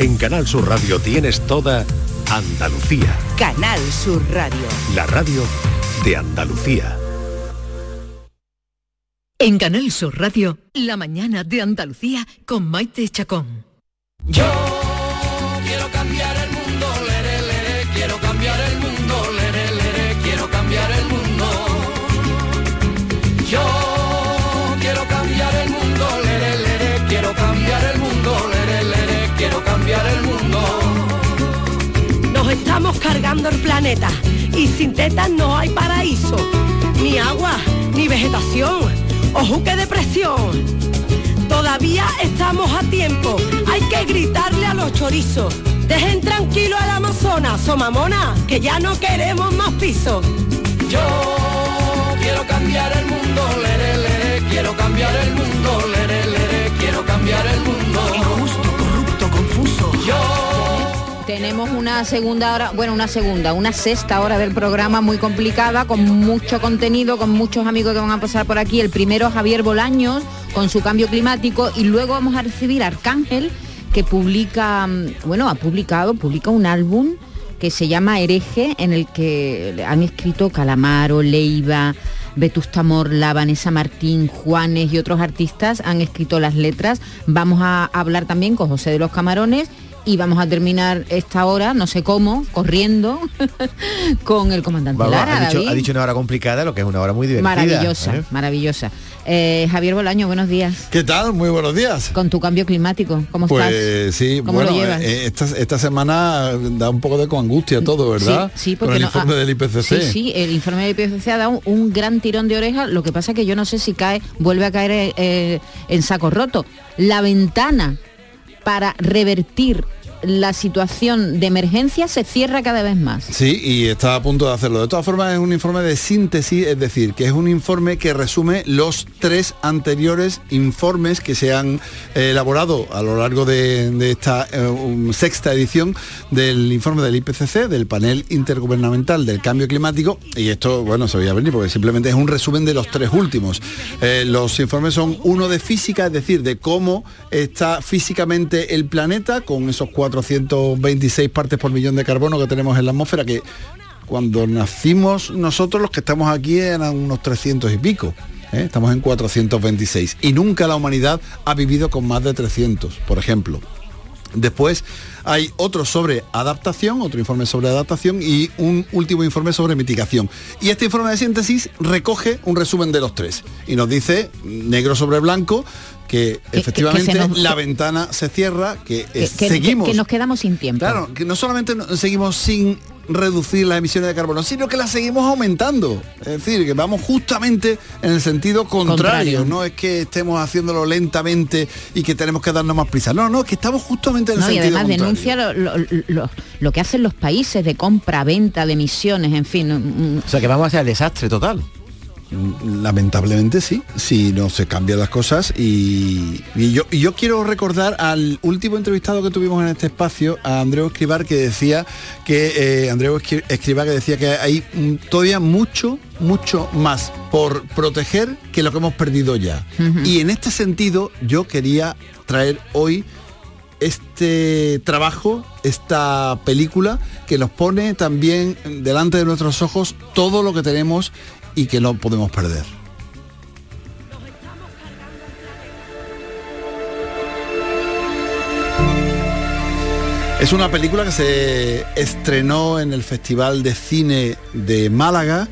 En Canal Sur Radio tienes toda Andalucía. Canal Sur Radio. La radio de Andalucía. En Canal Sur Radio, la mañana de Andalucía con Maite Chacón. Yo estamos cargando el planeta y sin tetas no hay paraíso, ni agua, ni vegetación, ojo que depresión. Todavía estamos a tiempo, hay que gritarle a los chorizos. Dejen tranquilo al Amazonas, somamona, que ya no queremos más pisos. Yo quiero cambiar el mundo, lere, lere, quiero cambiar el mundo, lere, lere, quiero cambiar el mundo. Injusto, corrupto, confuso. Yo Tenemos una segunda hora, bueno, una segunda, una sexta hora del programa muy complicada, con mucho contenido, con muchos amigos que van a pasar por aquí. El primero, Javier Bolaños, con su cambio climático, y luego vamos a recibir a Arcángel, que publica, mm, bueno, ha publicado, publica un álbum que se llama Hereje, en el que han escrito Calamaro, Leiva, Vetusta Morla, Vanessa Martín, Juanes y otros artistas han escrito las letras. Vamos a hablar también con José de los Camarones y vamos a terminar esta hora, no sé cómo, corriendo, con el comandante Lara. ha, dicho, David. ha dicho una hora complicada, lo que es una hora muy divertida. Maravillosa, ¿eh? maravillosa. Eh, Javier Bolaño, buenos días. ¿Qué tal? Muy buenos días. Con tu cambio climático, ¿cómo Pues estás? sí, ¿Cómo lo bueno, llevas? eh, esta, esta semana da un poco de angustia todo, ¿verdad? Sí, sí, Con porque el no- informe ah, del IPCC. Sí, sí, el informe del IPCC ha dado un gran tirón de oreja. Lo que pasa que yo no sé si cae, vuelve a caer en saco roto. La ventana para revertir la situación de emergencia se cierra cada vez más. Sí, y está a punto de hacerlo. De todas formas, es un informe de síntesis, es decir, que es un informe que resume los tres anteriores informes que se han eh, elaborado a lo largo de, esta eh, sexta edición del informe del IPCC, del panel intergubernamental del cambio climático. Y esto, bueno, se veía venir porque simplemente es un resumen de los tres últimos. Eh, los informes son uno de física, es decir, de cómo está físicamente el planeta con esos 426 partes por millón de carbono que tenemos en la atmósfera, que cuando nacimos nosotros los que estamos aquí eran unos 300 y pico. ¿eh? Estamos en 426. Y nunca la humanidad ha vivido con más de 300, por ejemplo. Después hay otro sobre adaptación, otro informe sobre adaptación y un último informe sobre mitigación. Y este informe de síntesis recoge un resumen de los tres y nos dice, negro sobre blanco, que, que efectivamente nos- la ventana se cierra, que, Que, es- que- seguimos... que nos quedamos sin tiempo. Claro, que no solamente seguimos sin reducir las emisiones de carbono, sino que las seguimos aumentando. Es decir, que vamos justamente en el sentido contrario. Contrario. No es que estemos haciéndolo lentamente y que tenemos que darnos más prisa. No, no, que estamos justamente en el No, y sentido además contrario. denuncia lo, lo- lo- lo que hacen los países de compra, venta, de emisiones, en fin. O sea que vamos hacia el desastre total. Lamentablemente sí, si no se cambian las cosas y, y yo, y yo quiero recordar al último entrevistado que tuvimos en este espacio, a Andreu Escribar, que decía que, eh, Andreu Escribar que decía que hay mm, todavía mucho, mucho más por proteger que lo que hemos perdido ya. Y en este sentido yo quería traer hoy este trabajo, esta película que nos pone también delante de nuestros ojos todo lo que tenemos y que no podemos perder. Es una película que se estrenó en el Festival de Cine de Málaga,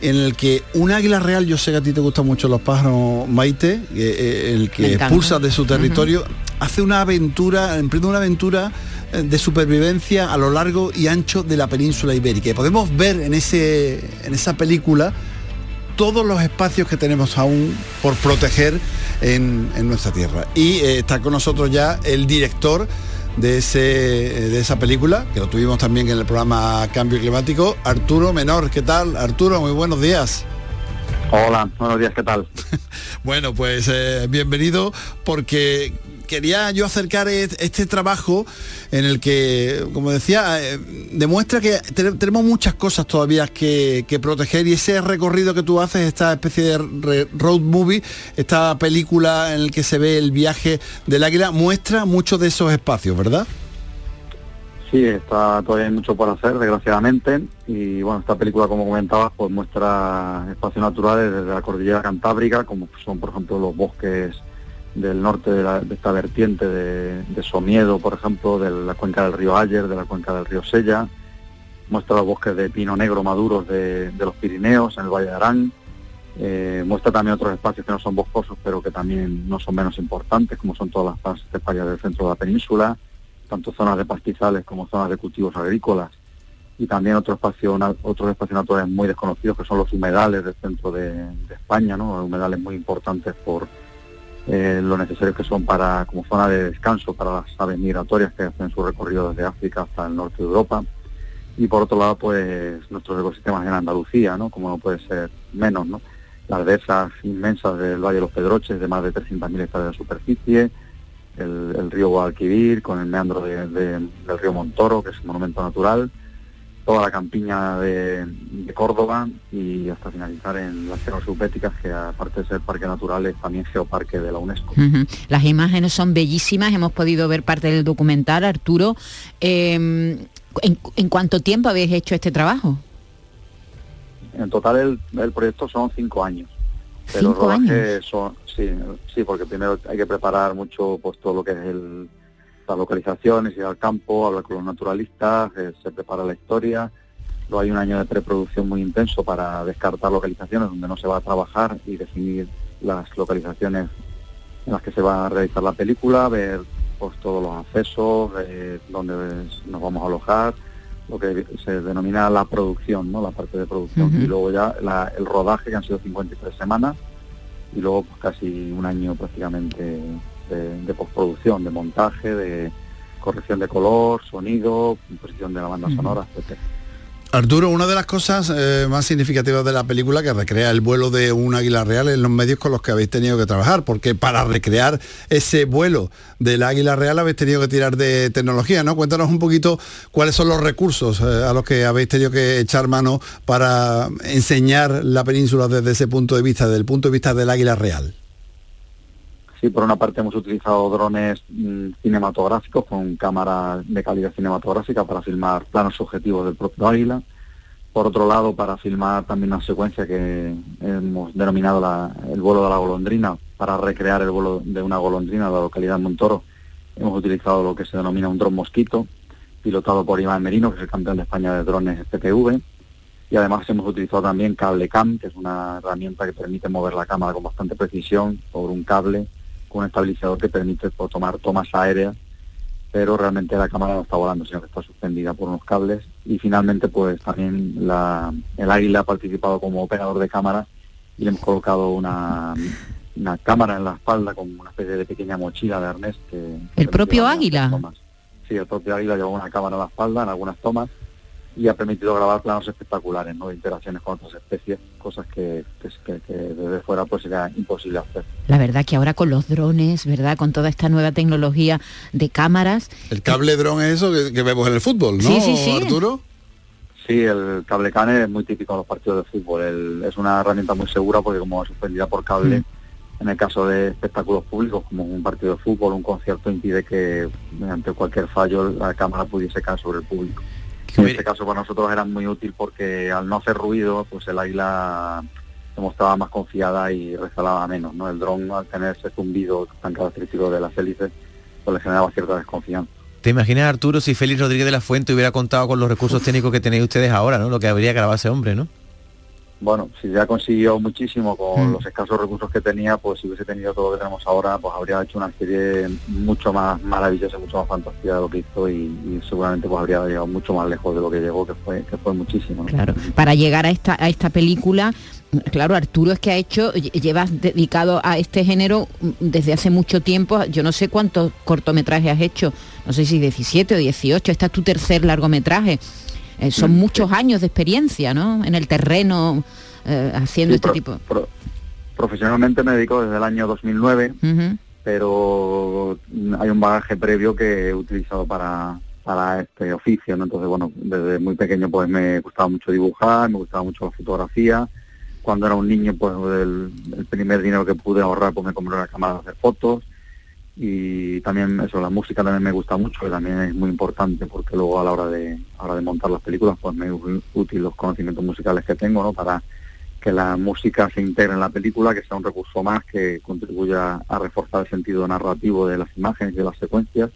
en el que un águila real, yo sé que a ti te gustan mucho los pájaros, Maite, que, eh, el que expulsa de su territorio, hace una aventura, emprende una aventura eh, de supervivencia a lo largo y ancho de la península ibérica. Y podemos ver en, ese, en esa película todos los espacios que tenemos aún por proteger en, en nuestra tierra. Y eh, está con nosotros ya el director de, ese, de esa película, que lo tuvimos también en el programa Cambio Climático, Arturo Menor. ¿Qué tal? Arturo, muy buenos días. Hola, buenos días, ¿qué tal? Bueno, pues eh, bienvenido porque quería yo acercar este trabajo en el que, como decía, eh, demuestra que te- tenemos muchas cosas todavía que, proteger y ese recorrido que tú haces, esta especie de road movie, esta película en el que se ve el viaje del águila, muestra muchos de esos espacios, ¿verdad? Sí, está todavía hay mucho por hacer, desgraciadamente, y bueno, esta película, como comentabas, pues muestra espacios naturales desde la cordillera cantábrica, como son, por ejemplo, los bosques del norte de, la- de esta vertiente de, de Somiedo, por ejemplo, de la cuenca del río Ayer, de la cuenca del río Sella, muestra los bosques de pino negro maduros de, de los Pirineos, en el Valle de Arán, eh, muestra también otros espacios que no son boscosos, pero que también no son menos importantes, como son todas las zonas esteparias del centro de la península, tanto zonas de pastizales como zonas de cultivos agrícolas, y también otro espacio, otros espacios naturales muy desconocidos, que son los humedales del centro de, de España, ¿no? humedales muy importantes por eh, lo necesarios que son para como zona de descanso para las aves migratorias que hacen su recorrido desde África hasta el norte de Europa. Y por otro lado, pues nuestros ecosistemas en Andalucía, ¿no? Como no puede ser menos, ¿no? Las dehesas inmensas del Valle de los Pedroches, de más de 300.000 hectáreas de superficie, el, río Guadalquivir, con el meandro de- de- del río Montoro, que es un monumento natural, toda la campiña de, de Córdoba y hasta finalizar en las tierras subbéticas, que aparte de ser parque natural es también geoparque de la UNESCO. Las imágenes son bellísimas, hemos podido ver parte del documental, Arturo. Eh, ¿en, en cuánto tiempo habéis hecho este trabajo? En total el, el proyecto son cinco años. Pero ¿Cinco son, sí, sí, porque primero hay que preparar mucho pues todo lo que es el, las localizaciones, ir al campo, hablar con los naturalistas, eh, se prepara la historia. Luego hay un año de preproducción muy intenso para descartar localizaciones donde no se va a trabajar y definir las localizaciones en las que se va a realizar la película, ver pues todos los accesos, eh, dónde nos vamos a alojar, lo que se denomina la producción, ¿no? La parte de producción. Y luego ya la- el rodaje, que han sido 53 semanas, y luego pues casi un año prácticamente de, de postproducción, de montaje, de corrección de color, sonido, composición de la banda sonora, etc. Arturo, una de las cosas eh, más significativas de la película que recrea el vuelo de un águila real en los medios con los que habéis tenido que trabajar, porque para recrear ese vuelo del águila real habéis tenido que tirar de tecnología, ¿no? Cuéntanos un poquito cuáles son los recursos eh, a los que habéis tenido que echar mano para enseñar la península desde ese punto de vista, desde el punto de vista del águila real. Sí, por una parte hemos utilizado drones mm, cinematográficos con cámara de calidad cinematográfica para filmar planos subjetivos del propio águila. Por otro lado, para filmar también una secuencia que hemos denominado el vuelo de la golondrina, para recrear el vuelo de una golondrina de la localidad de Montoro, hemos utilizado lo que se denomina un dron mosquito, pilotado por Iván Merino, que es el campeón de España de drones PTV. Y además hemos utilizado también cable cam, que es una herramienta que permite mover la cámara con bastante precisión por un cable con un estabilizador que permite pues, tomar tomas aéreas, pero realmente la cámara no está volando, sino que está suspendida por unos cables. Y finalmente, pues también la- el águila ha participado como operador de cámara y le hemos colocado una, una cámara en la espalda con una especie de pequeña mochila de arnés que... ¿El propio águila? Sí, el propio águila lleva una cámara en la espalda en algunas tomas y ha permitido grabar planos espectaculares, ¿no? Interacciones con otras especies, cosas que, que, que- que desde fuera pues sería imposible hacer. La verdad que ahora con los drones, ¿verdad? Con toda esta nueva tecnología de cámaras, El cable dron es eso que, que vemos en el fútbol, ¿no, Sí, sí, sí. Arturo? Sí, el cable cane es muy típico en los partidos de fútbol. El- es una herramienta muy segura porque como es suspendida por cable, en el caso de espectáculos públicos como un partido de fútbol, un concierto, impide que mediante cualquier fallo la cámara pudiese caer sobre el público. En este caso para nosotros era muy útil porque al no hacer ruido, pues el águila se mostraba más confiada y rezalaba menos. ¿no? El dron al tener ese zumbido tan característico de las hélices, pues le generaba cierta desconfianza. ¿Te imaginas, Arturo, si Félix Rodríguez de la Fuente hubiera contado con los recursos técnicos que tenéis ustedes ahora, ¿no? Lo que habría grabado ese hombre, ¿no? Bueno, si ya consiguió muchísimo con Mm. los escasos recursos que tenía, pues si hubiese tenido todo lo que tenemos ahora, pues habría hecho una serie mucho más maravillosa, mucho más fantástica de lo que hizo y, y seguramente pues habría llegado mucho más lejos de lo que llegó, que fue, que fue muchísimo. ¿no? claro, para llegar a esta, a esta película, claro, Arturo es que ha hecho, lle- llevas dedicado a este género mm, desde hace mucho tiempo, yo no sé cuántos cortometrajes has hecho, no sé si 17 o 18, este es tu tercer largometraje. Eh, son muchos años de experiencia, ¿no? En el terreno, eh, haciendo Sí, este pro- tipo. pro- profesionalmente me dedico desde el año 2009, Ujú. pero hay un bagaje previo que he utilizado para, para este oficio, ¿no? Entonces, bueno, desde muy pequeño pues me gustaba mucho dibujar, me gustaba mucho la fotografía. Cuando era un niño, pues el, el primer dinero que pude ahorrar, pues me compré una cámara de hacer fotos. Y también eso, la música también me gusta mucho, que también es muy importante porque luego a la hora de, a la hora de montar las películas pues me es útil los conocimientos musicales que tengo, ¿no? Para que la música se integre en la película, que sea un recurso más que contribuya a reforzar el sentido narrativo de las imágenes y de las secuencias.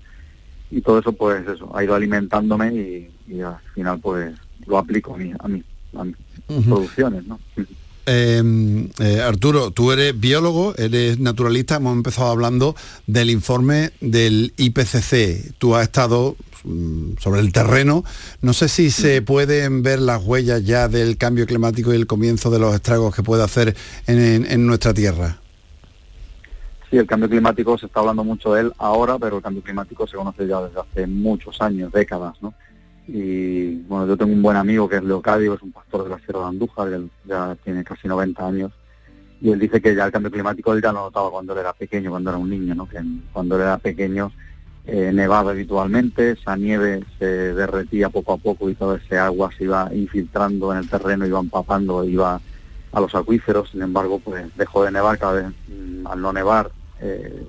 Y todo eso, pues eso, ha ido alimentándome y, al final, pues lo aplico a, mí, a mis producciones, ¿no? Em, eh, Arturo, tú eres biólogo, eres naturalista, hemos empezado hablando del informe del IPCC. Tú has estado mm, sobre el terreno. No sé si se pueden ver las huellas ya del cambio climático y el comienzo de los estragos que puede hacer en, nuestra Tierra. Sí, el cambio climático se está hablando mucho de él ahora, pero el cambio climático se conoce ya desde hace muchos años, décadas, ¿no? Y bueno, yo tengo un buen amigo que es Leocadio, es un pastor de la Sierra de Andújar, él ya tiene casi 90 años, y él dice que ya el cambio climático él ya lo notaba cuando él era pequeño, cuando era un niño, ¿no? que cuando él era pequeño eh, nevaba habitualmente, esa nieve se derretía poco a poco y toda ese agua se iba infiltrando en el terreno, iba empapando, iba a los acuíferos, sin embargo, pues dejó de nevar cada vez, mm, al no nevar, eh,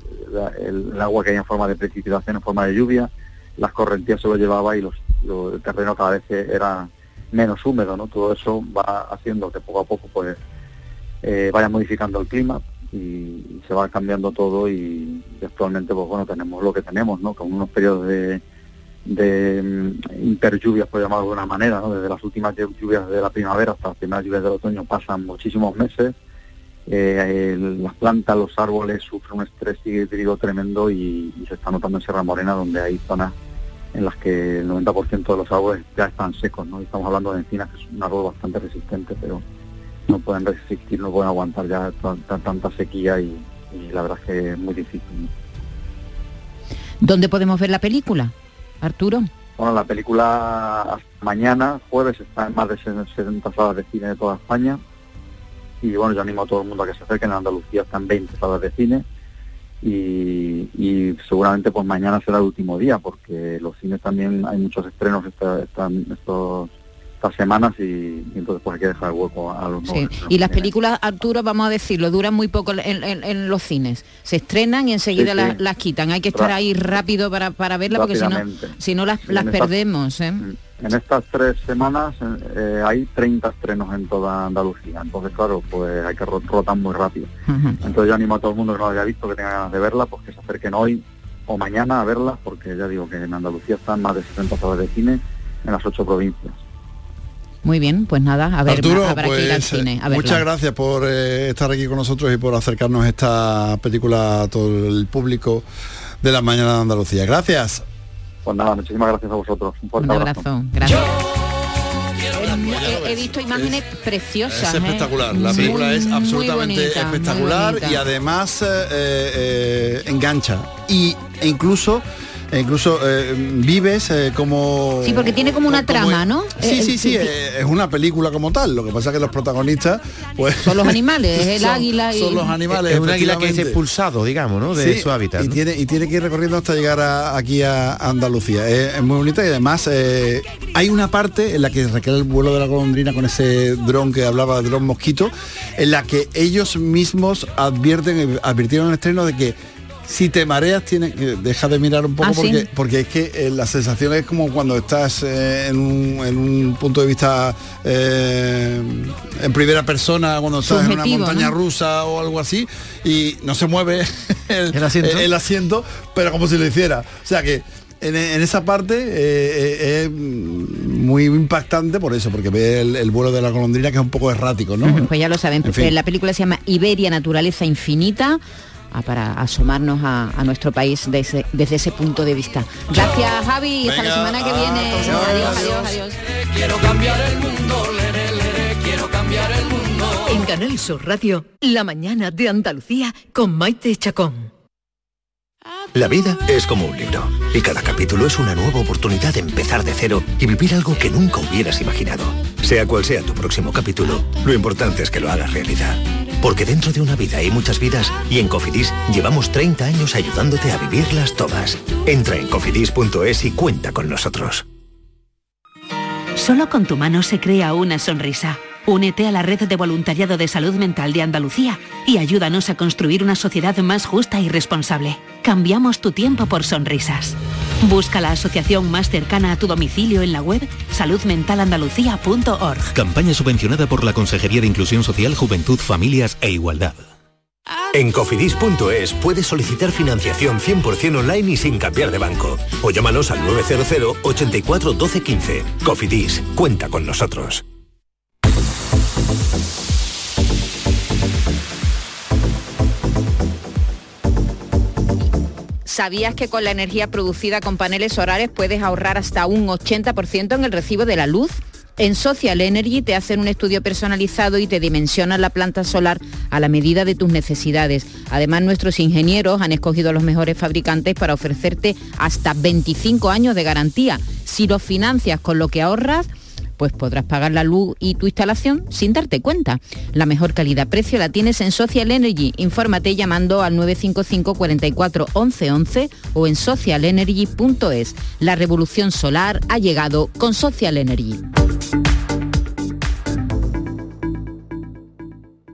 el, agua que hay en forma de precipitación, en forma de lluvia, las correntías se lo llevaba y los el terreno cada vez era menos húmedo, ¿no? Todo eso va haciendo que poco a poco pues eh, vaya modificando el clima y, se va cambiando todo y, actualmente pues bueno tenemos lo que tenemos, ¿no? Con unos periodos de, de mm, interlluvias, por llamarlo de una manera, ¿no? Desde las últimas lluvias de la primavera hasta las primeras lluvias del otoño pasan muchísimos meses. Eh, las plantas, los árboles sufren un estrés hídrico tremendo y, y, se está notando en Sierra Morena donde hay zonas en las que el 90% de los árboles ya están secos, ¿no? estamos hablando de encinas, que es un árbol bastante resistente, pero no pueden resistir, no pueden aguantar ya tanta sequía y, la verdad es que es muy difícil. ¿Dónde podemos ver la película, Arturo? Bueno, la película mañana, jueves, está en más de 70 salas de cine de toda España. Y bueno, yo animo a todo el mundo a que se acerquen. En Andalucía están 20 salas de cine y, seguramente pues mañana será el último día porque los cines también hay muchos estrenos esta, estos estas semanas y, entonces pues hay que dejar el hueco a los sí. Y las películas, Arturo, vamos a decirlo, duran muy poco en, los cines. Se estrenan y enseguida Las, quitan. Hay que estar ahí rápido para, para verla porque si no, si no las, las perdemos. ¿eh? En estas tres semanas eh, hay 30 estrenos en toda Andalucía, entonces claro, pues hay que rotar muy rápido. Entonces yo animo a todo el mundo que no haya visto, que tenga ganas de verla, pues que se acerquen hoy o mañana a verla, porque ya digo que en Andalucía están más de 60 salas de cine en las ocho provincias. Muy bien, pues nada, a ver, Arturo, habrá que ir al pues, cine. muchas gracias por eh, estar aquí con nosotros y por acercarnos esta película a todo el público de la mañana de Andalucía. Gracias. Pues nada, muchísimas gracias a vosotros. Un, abrazo. Gracias. He, visto imágenes preciosas. Es espectacular, la película es absolutamente espectacular y además eh, eh, engancha. Y, e incluso incluso eh, vives eh, como... Sí, porque tiene como una trama, ¿no? Sí, sí, sí, es una película como tal. Lo que pasa es que los protagonistas, pues... Son los animales, el águila y... Son los animales. Es un águila que es expulsado, digamos, ¿no? De su hábitat. Y, tiene, y tiene que ir recorriendo hasta llegar aquí a Andalucía. Es, muy bonita y además eh, hay una parte en la que requiere el vuelo de la golondrina con ese dron que hablaba de dron mosquito, en la que ellos mismos advierten, advirtieron en el estreno de que si te mareas tienes que deja de mirar un poco ¿Ah, porque, porque es que eh, la sensación es como cuando estás eh, en, un, punto de vista eh, en primera persona cuando estás en una montaña rusa o algo así y no se mueve el, asiento? pero como si lo hiciera. O sea que en, esa parte es muy impactante por eso, porque ve el, vuelo de la golondrina que es un poco errático, ¿no? Pues ya lo saben, la película se llama Iberia Naturaleza Infinita para asomarnos a, nuestro país desde, desde, ese punto de vista. Gracias Javi, hasta la semana que viene. Adiós, adiós, adiós. Quiero cambiar el mundo, quiero cambiar el mundo. En Canal Sur Radio, la mañana de Andalucía con Maite Chacón. La vida es como un libro y cada capítulo es una nueva oportunidad de empezar de cero y vivir algo que nunca hubieras imaginado. Sea cual sea tu próximo capítulo, lo importante es que lo hagas realidad. Porque dentro de una vida hay muchas vidas y en Cofidis llevamos 30 años ayudándote a vivirlas todas. Entra en cofidis.es y cuenta con nosotros. Solo con tu mano se crea una sonrisa. Únete a la red de voluntariado de salud mental de Andalucía y ayúdanos a construir una sociedad más justa y responsable. Cambiamos tu tiempo por sonrisas. Busca la asociación más cercana a tu domicilio en la web saludmentalandalucía.org. Campaña subvencionada por la Consejería de Inclusión Social, Juventud, Familias e Igualdad. En cofidis.es puedes solicitar financiación 100% online y sin cambiar de banco. O llámanos al 900 84 12 15. Cofidis, cuenta con nosotros. ¿Sabías que con la energía producida con paneles solares puedes ahorrar hasta un 80% en el recibo de la luz? En Social Energy te hacen un estudio personalizado y te dimensionan la planta solar a la medida de tus necesidades. Además, nuestros ingenieros han escogido a los mejores fabricantes para ofrecerte hasta 25 años de garantía. Si lo financias con lo que ahorras, pues podrás pagar la luz y tu instalación sin darte cuenta. La mejor calidad-precio la tienes en Social Energy. Infórmate llamando al 955 44 11 11 o en socialenergy.es. La revolución solar ha llegado con Social Energy.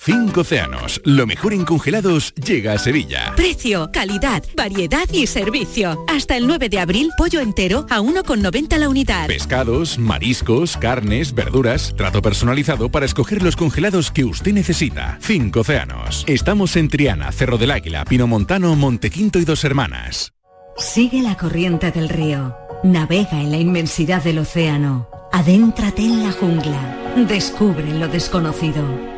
Cinco océanos, lo mejor en congelados llega a Sevilla. Precio, calidad, variedad y servicio. Hasta el 9 de abril, pollo entero a 1,90 la unidad. Pescados, mariscos, carnes, verduras, trato personalizado para escoger los congelados que usted necesita. Cinco océanos. Estamos en Triana, Cerro del Águila, Pinomontano, Montequinto y Dos Hermanas. Sigue la corriente del río. Navega en la inmensidad del océano. Adéntrate en la jungla. Descubre lo desconocido.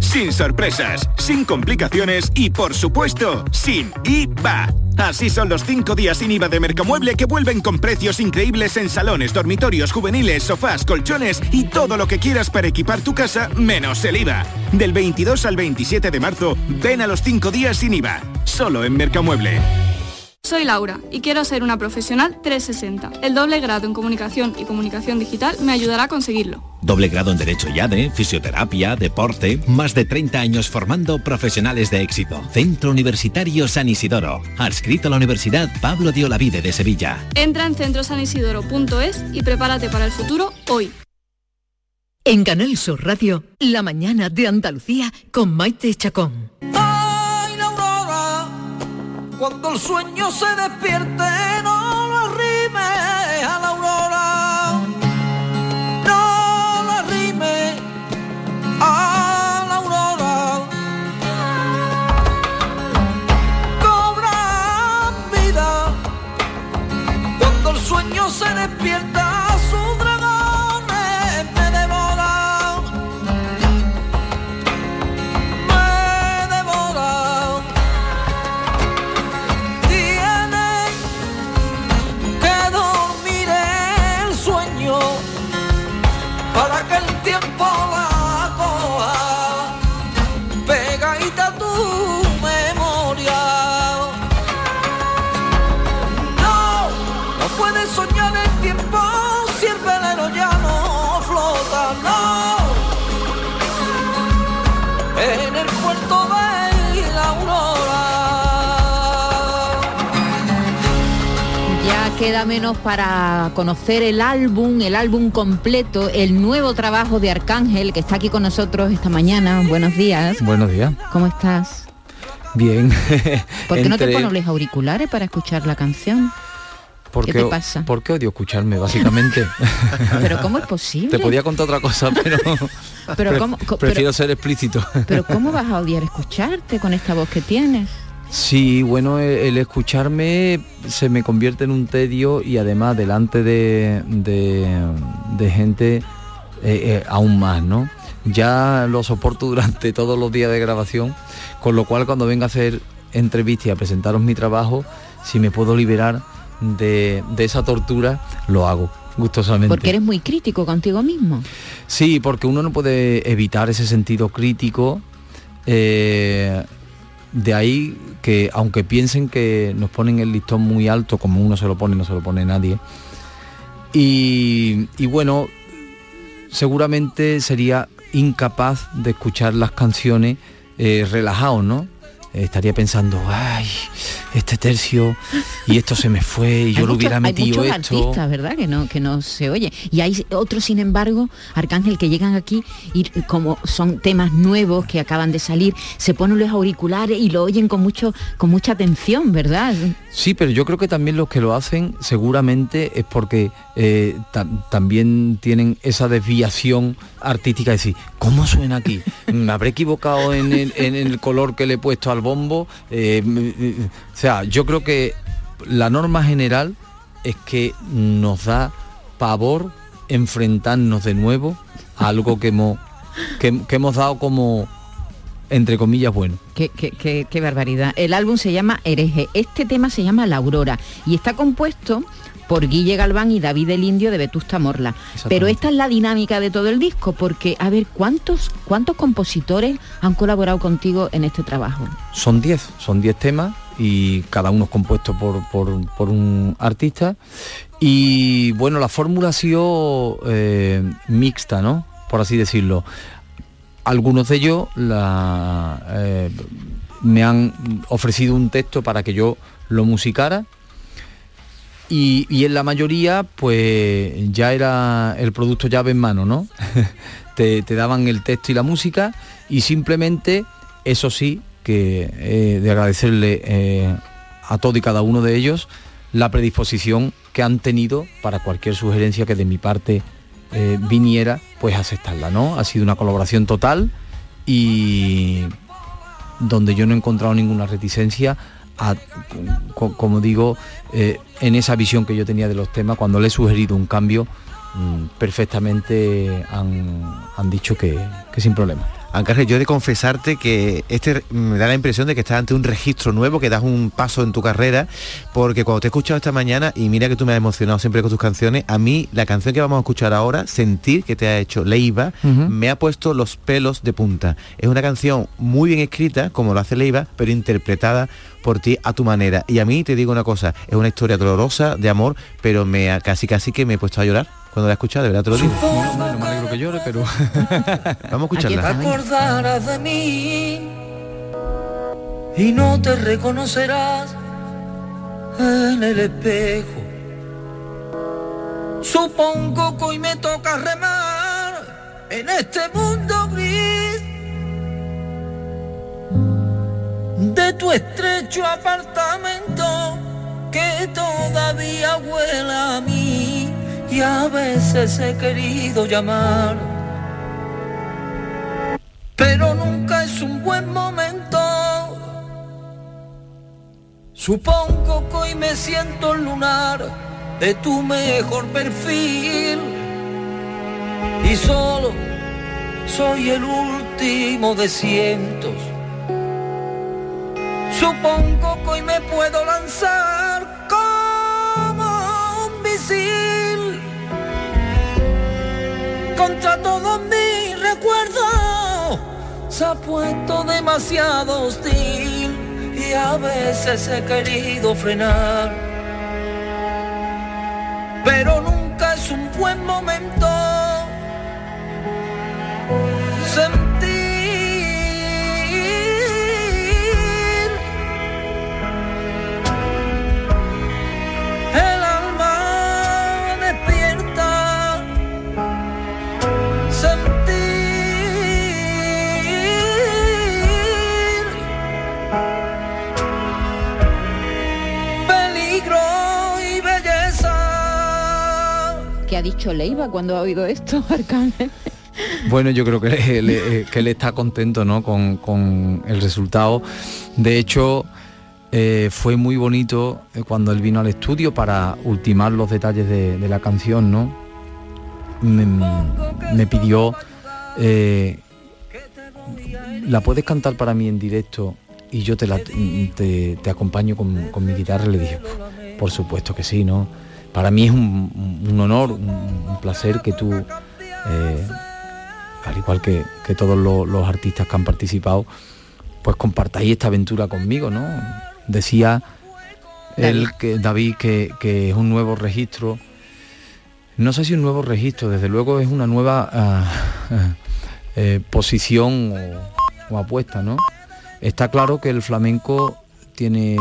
Sin sorpresas, sin complicaciones y por supuesto, sin IVA. Así son los cinco días sin IVA de Mercamueble que vuelven con precios increíbles en salones, dormitorios, juveniles, sofás, colchones y todo lo que quieras para equipar tu casa, menos el IVA. Del 22 al 27 de marzo, ven a los cinco días sin IVA. Solo en Mercamueble. Soy Laura y quiero ser una profesional 360. El doble grado en comunicación y comunicación digital me ayudará a conseguirlo. Doble grado en Derecho YADE, Fisioterapia, Deporte, más de 30 años formando profesionales de éxito. Centro Universitario San Isidoro, adscrito a la Universidad Pablo de Olavide de Sevilla. Entra en centrosanisidoro.es y prepárate para el futuro hoy. En Canal Sur Radio, la mañana de Andalucía con Maite Chacón. Cuando el sueño se despierte, no queda menos para conocer el álbum, el álbum completo, el nuevo trabajo de Arcángel que está aquí con nosotros esta mañana. Buenos días. Buenos días. ¿Cómo estás? Bien. ¿Por qué no te pones los auriculares para escuchar la canción? Porque, ¿Qué te pasa? Porque odio escucharme, básicamente. pero ¿cómo es posible? Te podía contar otra cosa, pero, pero ¿cómo, prefiero ser explícito. pero ¿cómo vas a odiar escucharte con esta voz que tienes? Sí, bueno, el, escucharme se me convierte en un tedio y además delante de, de, gente eh, eh, aún más, ¿no? Ya lo soporto durante todos los días de grabación, con lo cual cuando venga a hacer entrevistas y a presentaros mi trabajo, si me puedo liberar de, esa tortura, lo hago gustosamente. Porque eres muy crítico contigo mismo. Sí, porque uno no puede evitar ese sentido crítico. Eh, de ahí que aunque piensen que nos ponen el listón muy alto, como uno se lo pone, no se lo pone nadie. Y, bueno, seguramente sería incapaz de escuchar las canciones eh, relajado, ¿no? Estaría pensando, ay, este tercio y esto se me fue y yo lo hubiera metido hay muchos artistas, ¿verdad? Que no, que no se oye. Y hay otros, sin embargo, Arcángel, que llegan aquí y como son temas nuevos que acaban de salir, se ponen los auriculares y lo oyen con mucho, con mucha atención, ¿verdad? Sí, pero yo creo que también los que lo hacen seguramente es porque eh, también tienen esa desviación artística de decir, ¿cómo suena aquí? ¿Me habré equivocado en el, color que le he puesto al bombo? Eh, o sea, yo creo que la norma general es que nos da pavor enfrentarnos de nuevo a algo que hemos, que hemos dado como entre comillas, bueno. Qué, barbaridad. El álbum se llama Hereje. Este tema se llama La Aurora y está compuesto por Guille Galván y David el Indio de Vetusta Morla. Pero esta es la dinámica de todo el disco, porque, a ver, ¿cuántos, cuántos compositores han colaborado contigo en este trabajo? Son 10, son 10 temas y cada uno es compuesto por, por, un artista. Y bueno, la fórmula ha sido eh, mixta, ¿no? Por así decirlo algunos de ellos eh, me han ofrecido un texto para que yo lo musicara y, en la mayoría pues ya era el producto llave en mano, ¿no? te, daban el texto y la música y simplemente, eso sí, que eh, de agradecerle eh, a todo y cada uno de ellos la predisposición que han tenido para cualquier sugerencia que de mi parte eh, viniera, pues aceptarla, ¿no? Ha sido una colaboración total y donde yo no he encontrado ninguna reticencia como digo, eh, en esa visión que yo tenía de los temas, cuando le he sugerido un cambio, perfectamente han, dicho que sin problema. Ángel, yo he de confesarte que este me da la impresión de que estás ante un registro nuevo, que das un paso en tu carrera, porque cuando te he escuchado esta mañana, y mira que tú me has emocionado siempre con tus canciones, a mí la canción que vamos a escuchar ahora, Sentir, que te ha hecho Leiva, me ha puesto los pelos de punta. Es una canción muy bien escrita, como lo hace Leiva, pero interpretada por ti a tu manera. Y a mí te digo una cosa, es una historia dolorosa de amor, pero me casi casi que me he puesto a llorar cuando la he escuchado, de verdad te lo digo. No, me alegro que llore, pero vamos a escucharla. acordarás de mí y no te reconocerás en el espejo. Supongo que hoy me toca remar en este mundo gris de tu estrecho apartamento que todavía huele a mí y a veces he querido llamar, pero nunca es un buen momento. Supongo que hoy me siento lunar de tu mejor perfil y solo soy el último de cientos. Supongo que hoy me puedo lanzar contra todo mi recuerdo se ha puesto demasiado hostil y a veces he querido frenar. Pero nunca es un buen momento ha dicho Leiva cuando ha oído esto, Arcángel? Bueno, yo creo que, le, que él está contento ¿no? con, el resultado. De hecho, eh, fue muy bonito eh, cuando él vino al estudio para ultimar los detalles de, la canción, ¿no? Me, pidió, eh, ¿la puedes cantar para mí en directo? Y yo te, la, te, acompaño con, mi guitarra. Le dije, por supuesto que sí, ¿no? Para mí es un, honor, un, placer que tú al igual que, todos los, artistas que han participado, pues compartáis esta aventura conmigo, ¿no? Decía él que David que, es un nuevo registro. No sé si un nuevo registro, desde luego es una nueva ah, eh, posición o, apuesta, ¿no? Está claro que el flamenco tiene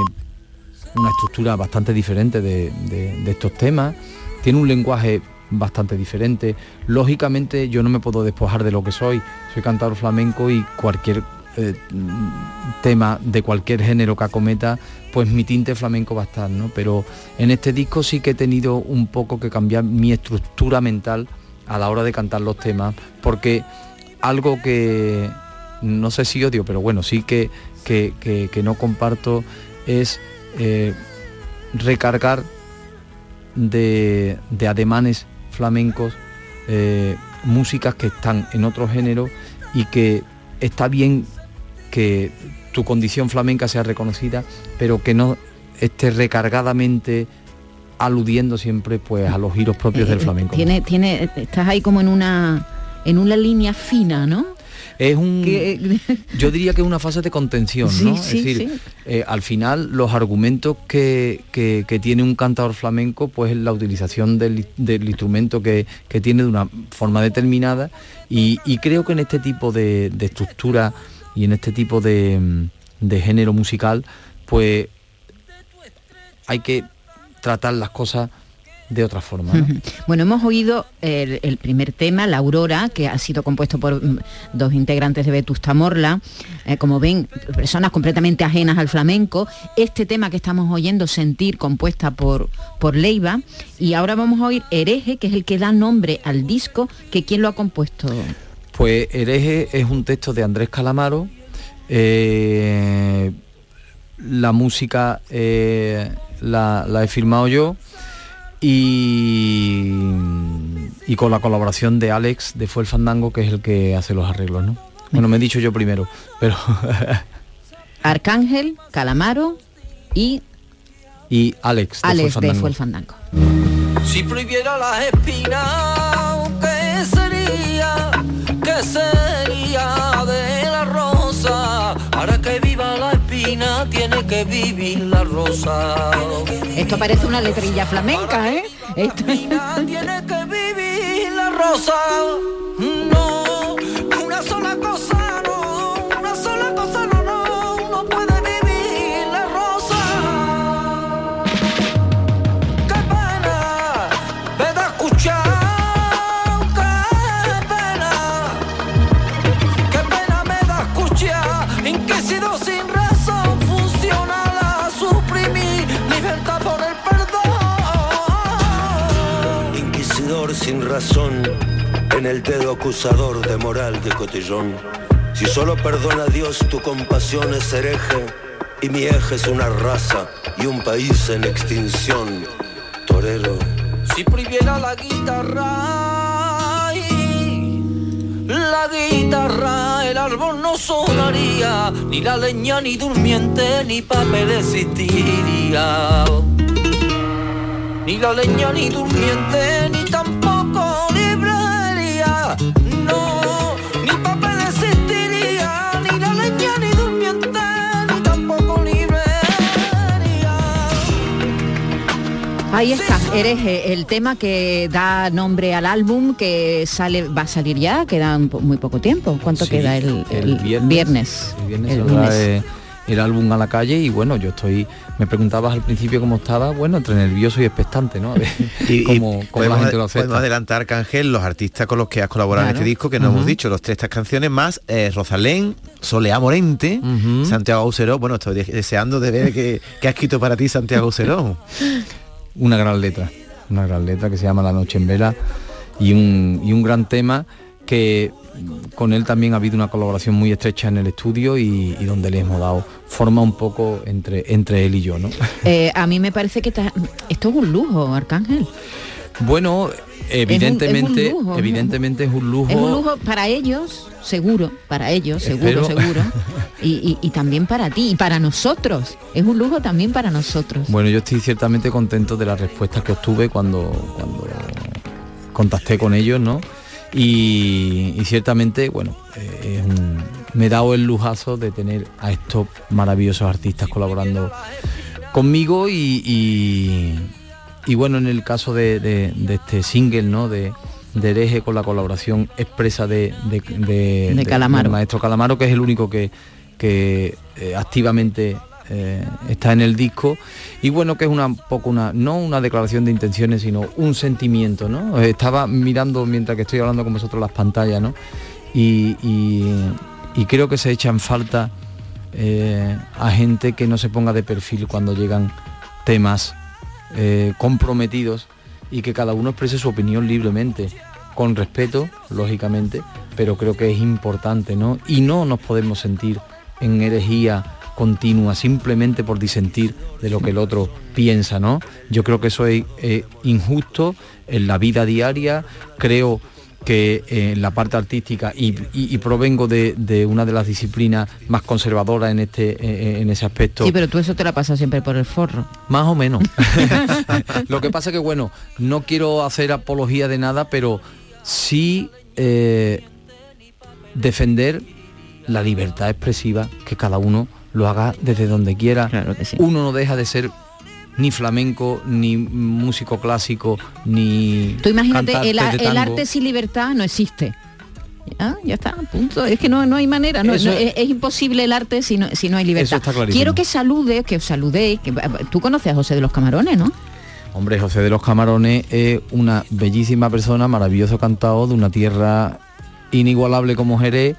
una estructura bastante diferente de estos temas, tiene un lenguaje bastante diferente. Lógicamente yo no me puedo despojar de lo que soy. Soy cantador flamenco y cualquier eh, tema de cualquier género que acometa, pues mi tinte flamenco va a estar, ¿no? Pero en este disco sí que he tenido un poco que cambiar mi estructura mental a la hora de cantar los temas, porque algo que no sé si odio, pero bueno, sí que, que, no comparto es eh, recargar de, de ademanes flamencos, eh, músicas que están en otro género y que está bien que tu condición flamenca sea reconocida, pero que no esté recargadamente aludiendo siempre pues a los giros propios del eh, flamenco. Tiene, tiene, estás ahí como en una en una línea fina, ¿no? Es un yo diría que es una fase de contención ¿no? es decir eh, al final los argumentos que, tiene un cantador flamenco pues la utilización del, instrumento que, tiene de una forma determinada y, creo que en este tipo de, estructura y en este tipo de, de género musical pues hay que tratar las cosas de otra forma. Bueno, hemos oído el, primer tema, La Aurora, que ha sido compuesto por mm, dos integrantes de Vetusta Morla, eh, como ven, personas completamente ajenas al flamenco. Este tema que estamos oyendo, Sentir, compuesta por, por Leiva. Y ahora vamos a oír Hereje, que es el que da nombre al disco, que ¿quién lo ha compuesto? Pues Hereje es un texto de Andrés Calamaro. Eh, la música eh, la, la he firmado yo y, y con la colaboración de Alex de Fue el Fandango, que es el que hace los arreglos, ¿no? Bueno, me he dicho yo primero, pero... Arcángel, Calamaro y... Y Alex, de Alex Fue el Fandango. Si prohibiera las espinas, ¿qué sería? ¿Qué sería que vivir la rosa. Esto parece una letrilla flamenca, ¿eh? Esto... tiene que vivir la rosa. En el dedo acusador de moral de cotillón. Si solo perdona Dios tu compasión es hereje y mi eje es una raza y un país en extinción. Torero. Si prohibiera la guitarra, la guitarra, el árbol no sonaría, ni la leña, ni durmiente, ni papel existiría. Ni la leña, ni durmiente, ni Ahí está, Hereje, el tema que da nombre al álbum que sale, va a salir ya, queda muy poco tiempo. ¿Cuánto Sí, queda el, el viernes? El viernes El saldrá, lunes. eh, el álbum a la calle y bueno, yo estoy, me preguntabas al principio cómo estaba, bueno, entre nervioso y expectante, ¿no? A ver Y, y cómo, cómo la podemos, gente lo acepta. podemos adelantar, Cángel, los artistas con los que has colaborado en este disco, que no Ujú. hemos dicho, los tres estas canciones más, eh, Rosalén, Soleá Morente, Santiago Auseró, bueno, estoy de- deseando de ver qué, qué ha escrito para ti Santiago Auseró. Una gran letra. una gran letra que se llama La Noche en Vela y un, y un gran tema que con él también ha habido una colaboración muy estrecha en el estudio y, y donde le hemos dado forma un poco entre, entre él y yo, ¿no? Eh, a mí me parece que esto es un lujo, Arcángel. Bueno, evidentemente, es un lujo, evidentemente es un lujo. Es un lujo para ellos, seguro, para ellos, seguro, Espero. seguro. Y, y- y también para ti, y para nosotros. Es un lujo también para nosotros. Bueno, yo estoy ciertamente contento de las respuestas que obtuve cuando, cuando contacté con ellos, ¿no? Y, y ciertamente, bueno, eh, me he dado el lujazo de tener a estos maravillosos artistas colaborando conmigo y, y- bueno, en el caso de, de- de este single, ¿no? De, de hereje con la colaboración expresa de, de, Calamaro. maestro Calamaro, que es el único que, que eh, activamente eh, está en el disco y bueno que es una un poco una no una declaración de intenciones sino un sentimiento no estaba mirando mientras que estoy hablando con vosotros las pantallas no y, y- y creo que se echan falta eh, a gente que no se ponga de perfil cuando llegan temas eh, comprometidos y que cada uno exprese su opinión libremente con respeto lógicamente pero creo que es importante no y no nos podemos sentir en herejía continua simplemente por disentir de lo que el otro piensa, ¿no? Yo creo que eso es eh, injusto en la vida diaria, creo que eh, en la parte artística y, y- y provengo de, de una de las disciplinas más conservadoras en este eh, en ese aspecto. Sí, pero tú eso te la pasas siempre por el forro. Más o menos. Lo que pasa que, bueno, no quiero hacer apología de nada, pero sí eh, defender la libertad expresiva, que cada uno lo haga desde donde quiera. Uno no deja de ser ni flamenco, ni músico clásico, ni... Tú imagínate, el, arte sin libertad no existe. Ah, ya está, punto. Es que no, no hay manera, no, es, es imposible el arte si no, si no hay libertad. Quiero que salude, que os saludéis, que tú conoces a José de los Camarones, ¿no? Hombre, José de los Camarones es una bellísima persona, maravilloso cantado de una tierra inigualable como Jerez,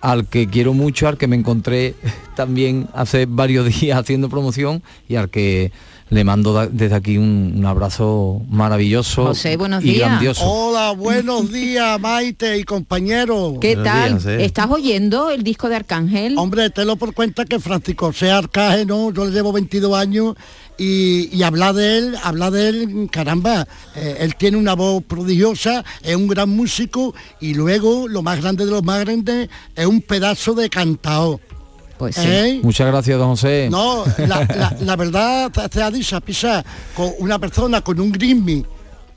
al que quiero mucho, al que me encontré también hace varios días haciendo promoción y al que le mando desde aquí un, un abrazo maravilloso José, buenos y días. grandioso. Hola, buenos días, Maite y compañeros. ¿Qué tal? ¿Estás oyendo el disco de Arcángel? Hombre, tenlo por cuenta que Francisco José Arcángel, ¿no? yo le llevo 22 años y, y hablar de él, hablar de él, caramba, eh, él tiene una voz prodigiosa, es un gran músico y luego, lo más grande de los más grandes, es un pedazo de cantao. Pues ¿Eh? Muchas gracias, don José. No, la, la- la verdad te ha dicho, pisa, con una persona con un Grimmy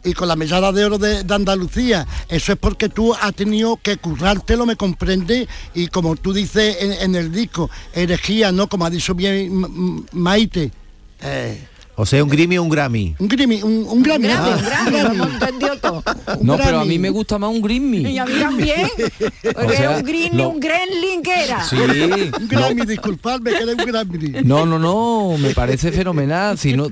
y con la medalla de oro de, de Andalucía, eso es porque tú has tenido que currártelo, me comprende, y como tú dices en, en el disco, herejía, ¿no? Como ha dicho bien Maite. eh, O sea, un Grammy o un Grammy. un Grimmy, un, un Grammy. Grammy, ah, un Grammy, Grammy. lo entendió todo. No, pero a Grammy. mí me gusta más un Grimmy. Y a mí también. Porque O sea, era un green, lo- un gremlin que era. Sí. Un Grammy, disculpadme que era un Grammy. No, no, no, me parece fenomenal. Si no,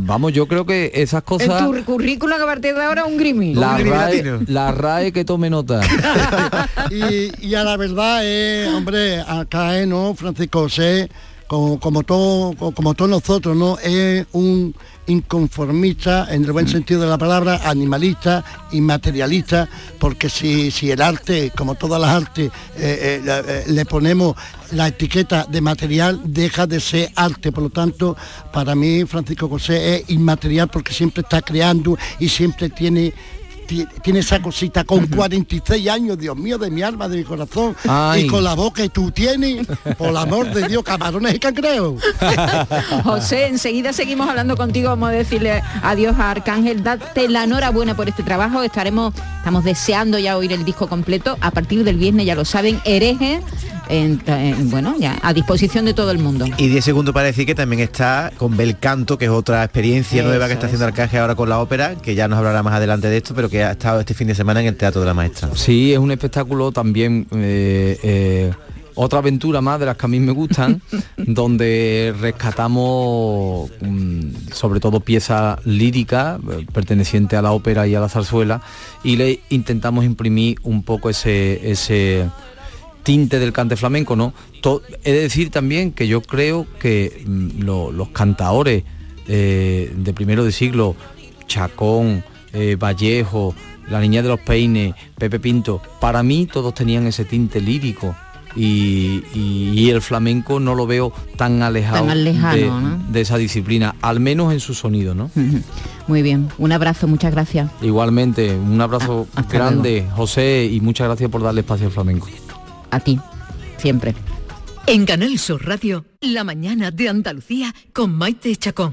vamos, yo creo que esas En cosas... tu currículum a partir de ahora un Grimmy. La Un RAE, la RAE que tome nota. y, y a la verdad es, hombre, acá es, ¿no? Francisco José, como, como todo, como, todos nosotros, ¿no? Es un inconformista, en el buen sentido de la palabra, animalista, inmaterialista, porque si, si el arte, como todas las artes, eh, eh, eh, le ponemos la etiqueta de material, deja de ser arte. Por lo tanto, para mí Francisco José es inmaterial porque siempre está creando y siempre tiene ti- tiene esa cosita con 46 años, Dios mío, de mi alma, de mi corazón, Ay. y con la voz que tú tienes, por el amor de Dios, camarones y cangrejos. José, enseguida seguimos hablando contigo, vamos a decirle adiós a Arcángel, date la enhorabuena por este trabajo, estaremos, estamos deseando ya oír el disco completo, a partir del viernes ya lo saben, hereje, en- en- bueno, ya a disposición de todo el mundo. Y 10 segundos para decir que también está con Belcanto, que es otra experiencia Eso, nueva que está haciendo Arcángel ahora con la ópera, que ya nos hablará más adelante de esto, pero que ha estado este fin de semana en el Teatro de la Maestra. Sí, es un espectáculo también, eh, eh, otra aventura más de las que a mí me gustan, donde rescatamos mm, sobre todo piezas líricas eh, pertenecientes a la ópera y a la zarzuela y le intentamos imprimir un poco ese, ese tinte del cante flamenco, ¿no? To- he de decir también que yo creo que mm, lo- los cantaores eh, de primero de siglo Chacón, eh, Vallejo, La Niña de los Peines, Pepe Pinto, para mí todos tenían ese tinte lírico. Y, y- y el flamenco no lo veo tan alejado, Tan lejano, de, ¿no? de esa disciplina, al menos en su sonido, ¿no? Muy bien, un abrazo, muchas gracias. Igualmente, un abrazo Ah, grande, José, y muchas gracias por darle espacio al flamenco. A ti, siempre. En Canal Sur Radio, la mañana de Andalucía con Maite Chacón.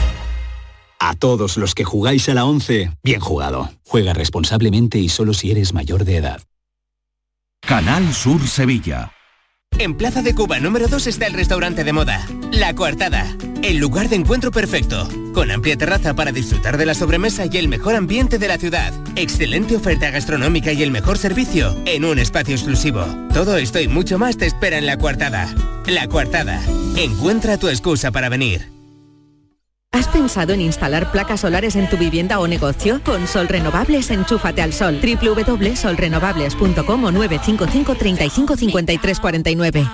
A todos los que jugáis a la 11, bien jugado. Juega responsablemente y solo si eres mayor de edad. Canal Sur Sevilla. En Plaza de Cuba número 2 está el restaurante de moda, La Coartada, el lugar de encuentro perfecto, con amplia terraza para disfrutar de la sobremesa y el mejor ambiente de la ciudad, excelente oferta gastronómica y el mejor servicio en un espacio exclusivo. Todo esto y mucho más te espera en La Coartada. La Coartada, encuentra tu excusa para venir. ¿Has pensado en instalar placas solares en tu vivienda o negocio? Con Sol Renovables, enchúfate al sol. www.solrenovables.com o 955 35 53 49.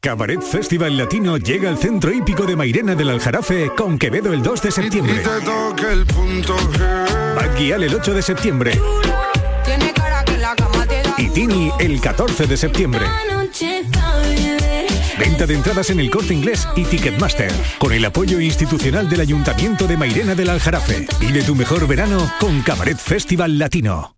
Cabaret Festival Latino llega al centro hípico de Mairena del Aljarafe con Quevedo el 2 de septiembre. Bad Gyal el 8 de septiembre. Y Tini el 14 de septiembre. Venta de entradas en el corte inglés y Ticketmaster. Con el apoyo institucional del Ayuntamiento de Mairena del Aljarafe. Vive tu mejor verano con Cabaret Festival Latino.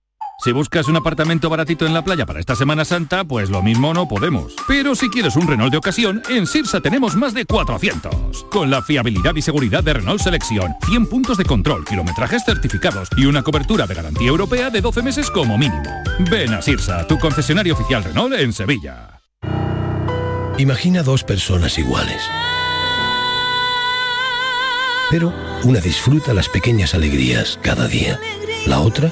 Si buscas un apartamento baratito en la playa para esta Semana Santa, pues lo mismo no podemos. Pero si quieres un Renault de ocasión, en Sirsa tenemos más de 400. Con la fiabilidad y seguridad de Renault Selección, 100 puntos de control, kilometrajes certificados y una cobertura de garantía europea de 12 meses como mínimo. Ven a Sirsa, tu concesionario oficial Renault en Sevilla. Imagina dos personas iguales. Pero una disfruta las pequeñas alegrías cada día. La otra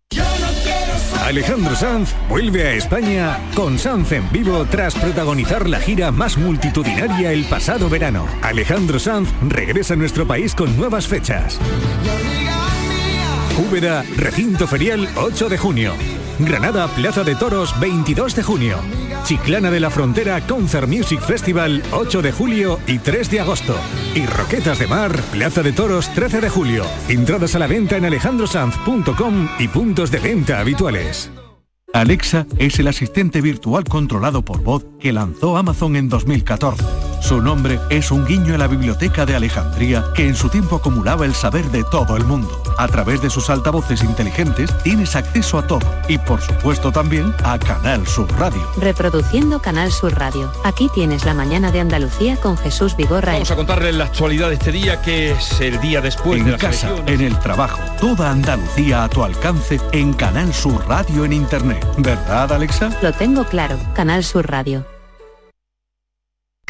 Alejandro Sanz vuelve a España con Sanz en vivo tras protagonizar la gira más multitudinaria el pasado verano. Alejandro Sanz regresa a nuestro país con nuevas fechas. Úbeda, recinto ferial 8 de junio. Granada, Plaza de Toros 22 de junio. Chiclana de la Frontera Concert Music Festival 8 de julio y 3 de agosto. Y Roquetas de Mar, Plaza de Toros 13 de julio. Entradas a la venta en alejandrosanz.com y puntos de venta habituales. Alexa es el asistente virtual controlado por voz que lanzó Amazon en 2014. Su nombre es un guiño a la biblioteca de Alejandría que en su tiempo acumulaba el saber de todo el mundo. A través de sus altavoces inteligentes tienes acceso a todo y por supuesto también a Canal Sur Radio. Reproduciendo Canal Sur Radio. Aquí tienes la mañana de Andalucía con Jesús Vigorra. Vamos a contarles la actualidad de este día que es el día después en de las casa, elecciones. en el trabajo, toda Andalucía a tu alcance en Canal Sur Radio en Internet. ¿Verdad, Alexa? Lo tengo claro. Canal Sur Radio.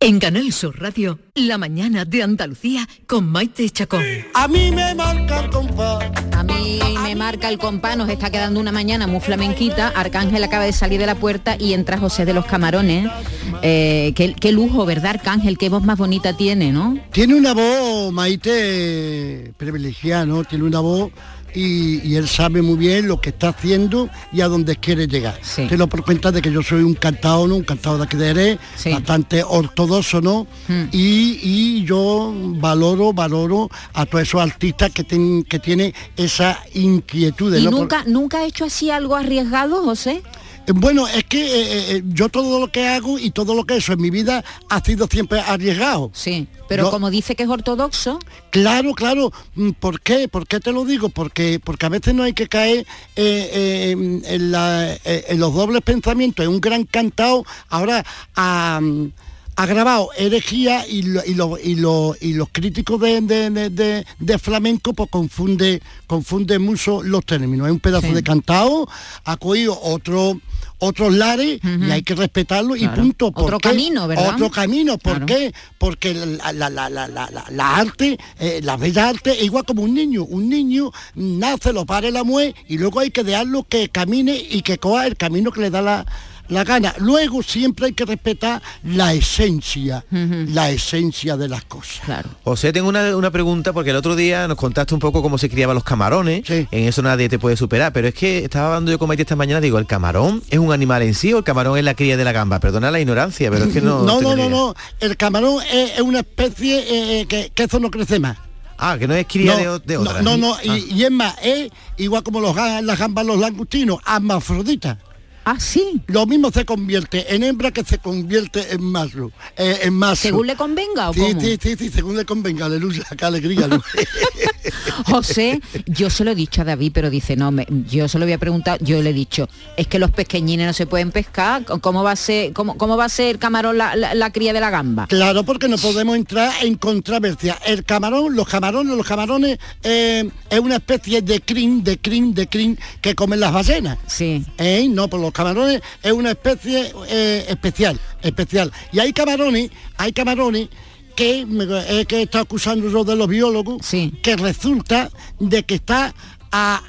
En Canal Sur Radio, la mañana de Andalucía con Maite Chacón. A mí me marca el compás. A mí me marca el compás, nos está quedando una mañana muy flamenquita. Arcángel acaba de salir de la puerta y entra José de los Camarones. Eh, qué, qué lujo, ¿verdad, Arcángel? Qué voz más bonita tiene, ¿no? Tiene una voz, Maite, privilegiada, ¿no? Tiene una voz y, y él sabe muy bien lo que está haciendo y a dónde quiere llegar. Te lo por cuenta de que yo soy un cantado, ¿no? Un cantado de aquí de Jerez, bastante ortodoxo, ¿no? Y, y yo valoro, valoro a todos esos artistas que, ten- que tienen esa inquietud. ¿Y ¿no? Por- nunca, nunca ha hecho así algo arriesgado, José? Eh, Bueno, es que eh, eh, yo todo lo que hago y todo lo que he hecho en mi vida ha sido siempre arriesgado. Sí, pero como dice que es ortodoxo. Claro, claro. Mm, ¿Por qué? ¿Por qué te lo digo? Porque, porque a veces no hay que caer eh, eh, en, la- eh, en los dobles pensamientos. Es un gran cantado. Ahora ha, ha grabado herejía y, lo- y, lo- y, lo- y los críticos de, de- de- de- de flamenco pues confunde, confunde mucho los términos. Es un pedazo de cantado, ha cogido otro otros lares y hay que respetarlo y punto. ¿Por Otro qué? camino, ¿verdad? Otro camino. ¿Por Claro. qué? Porque la, arte, eh, la bella arte es igual como un niño. Un niño nace, lo pare la mue y luego hay que dejarlo que camine y que coja el camino que le da la, la gana. Luego siempre hay que respetar la esencia, la esencia de las cosas. Claro. José, tengo una, una pregunta porque el otro día nos contaste un poco cómo se criaban los camarones. En eso nadie te puede superar. Pero es que estaba hablando yo con Maite esta mañana, digo, ¿el camarón es un animal en sí o el camarón es la cría de la gamba? Perdona la ignorancia, pero es que no... no, no, no, no. El camarón es, es una especie eh, que, que eso no crece más. Ah, que no es cría No, de, de no, otra. No, no, y, Ah. y es más, es igual como los, las gambas, los langostinos, hermafroditas. Ah, sí. Lo mismo se convierte en hembra que se convierte en macho. eh, en macho. ¿Según le convenga o sí, cómo? Sí, sí, sí, según le convenga, aleluya, qué alegría. José, yo se lo he dicho a David, pero dice, no, me- yo se lo voy a preguntar, yo le he dicho, es que los pequeñines no se pueden pescar, ¿cómo va a ser, cómo, cómo va a ser el camarón la, la- la cría de la gamba? Claro, porque no podemos entrar en controversia. El camarón, los camarones, los camarones eh, es una especie de crin, de crin, de crin que comen las ballenas. Sí. ¿Eh? No, pues los camarones es una especie eh, especial, especial. Y hay camarones, hay camarones que, me- eh, que está acusando yo de los biólogos, que resulta de que está a,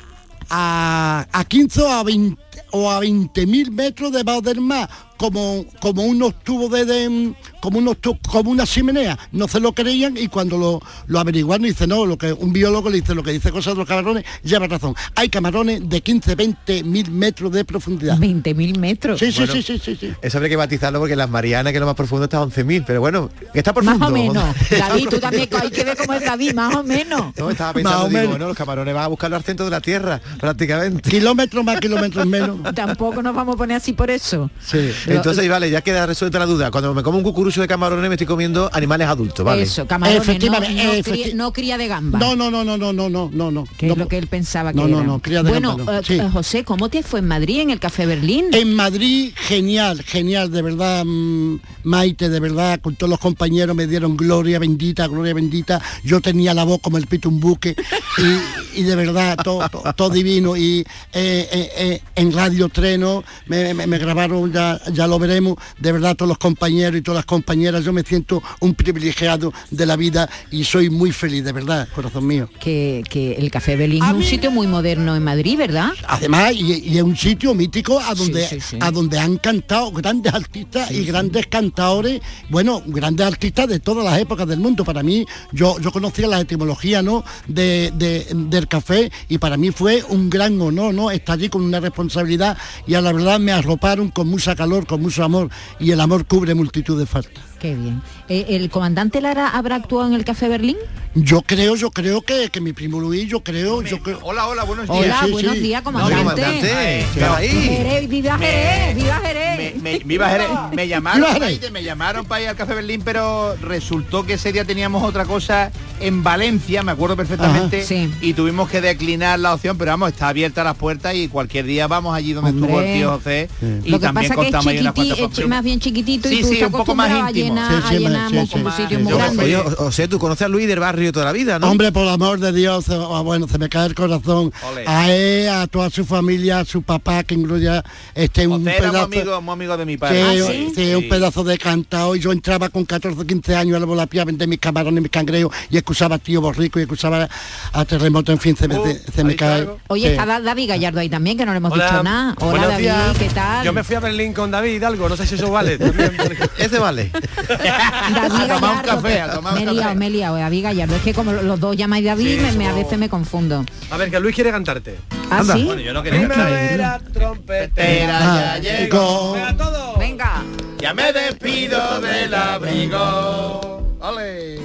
a, a 15 o a 20 o a 20 mil metros debajo del mar, como, como unos tubos de, de- como unos tu- como una chimenea. No se lo creían y cuando lo, lo averiguaron dice, no, lo que un biólogo le dice, lo que dice cosas de los camarones, lleva razón. Hay camarones de 15, 20 mil metros de profundidad. 20 mil metros. Sí, sí, Bueno, sí, sí, sí, sí. Eso habría que batizarlo porque las Marianas, que es lo más profundo, está a 11.000. Pero bueno, que está profundo. Más o menos. David, tú también hay que ver cómo es David, más o menos. No, estaba Más pensando, o digo, menos. bueno, los camarones van a buscarlo al centro de la Tierra, prácticamente. Kilómetros más, kilómetros menos. Tampoco nos vamos a poner así por eso. Sí. Entonces, vale, ya queda resuelta la duda. Cuando me como un cucurucho de camarones me estoy comiendo animales adultos, ¿vale? Eso, camarones, Efectivamente, no, no, efecti cría, no, cría, de gamba. No, no, no, no, no, no, no, no. Que es lo que él pensaba que no, era. No, no, cría de bueno, gamba. Bueno, eh, sí. José, ¿cómo te fue en Madrid, en el Café Berlín? En Madrid, genial, genial, de verdad, mm, Maite, de verdad, con todos los compañeros me dieron gloria bendita, gloria bendita. Yo tenía la voz como el pito un buque y, y de verdad, todo to, to divino. Y eh, eh, eh, en Radio Treno me, me, me grabaron ya, ya lo veremos, de verdad, todos los compañeros y todas las compañeras. Yo me siento un privilegiado de la vida y soy muy feliz, de verdad, corazón mío. Que, que el Café Berlín es un sitio muy moderno en Madrid, ¿verdad? Además, y, y es un sitio mítico a donde, Sí, sí, sí. a donde han cantado grandes artistas y grandes cantadores, bueno, grandes artistas de todas las épocas del mundo. Para mí, yo, yo conocía la etimología ¿no? de, de- del café y para mí fue un gran honor, ¿no? Estar allí con una responsabilidad y a la verdad me arroparon con mucha calor, con mucho amor y el amor cubre multitud de faltas. Qué bien. Eh, ¿El comandante Lara habrá actuado en el Café Berlín? Yo creo, yo creo que, que mi primo Luis, yo creo, yo creo. Hola, hola, buenos días. Hola, Sí, buenos sí. días, No, comandante. Jerez, ¡Viva Jerez! ¡Viva Jerez! Me, me- viva Jerez. Me llamaron, me llamaron para ir al Café Berlín, pero resultó que ese día teníamos otra cosa en Valencia, me acuerdo perfectamente, Ajá, y tuvimos que declinar la opción, pero vamos, está abierta las puertas y cualquier día vamos allí donde estuvo el tío José y Lo que también pasa que es contamos ahí unas chiquiti- cuantas es más bien chiquitito Sí, y tú un poco más íntimo. Llenar, Sí, sí, sí, mo- sí, como sí, sitios sí. muy Yo- grandes. Oye, o, sea, tú conoces a Luis del barrio toda la vida, ¿no? Hombre, por el amor de Dios, eh, ah, bueno, se me cae el corazón. A él, a toda su familia, a su papá, que incluye este un José era muy pedazo. amigo, muy amigo de mi Sí, padre. sí, un pedazo de cantado y yo entraba con 14 o 15 años a la volapía a vender mis camarones, mis cangrejos y excusaba a tío Borrico y excusaba a Terremoto, en fin, se me, se me cae. Oye, Sí. está Da- David Gallardo ahí también, que no le hemos Hola. dicho nada. Hola Buenos David, días. ¿qué tal? Yo me fui a Berlín con David Hidalgo, no sé si eso vale. también, porque- Ese vale. David tomar un Gallardo, café, a tomar un me he café. liado, me he liado, eh, David Gallardo. Es que como los dos llamáis David, Sí, me, me- a veces me confundo. A ver, que Luis quiere cantarte. ¿Ah, sí? Bueno, yo no quería Primavera, trompetera, Ah, ya llegó. Venga, todo. Venga. Ya me despido del abrigo. ¡Ole!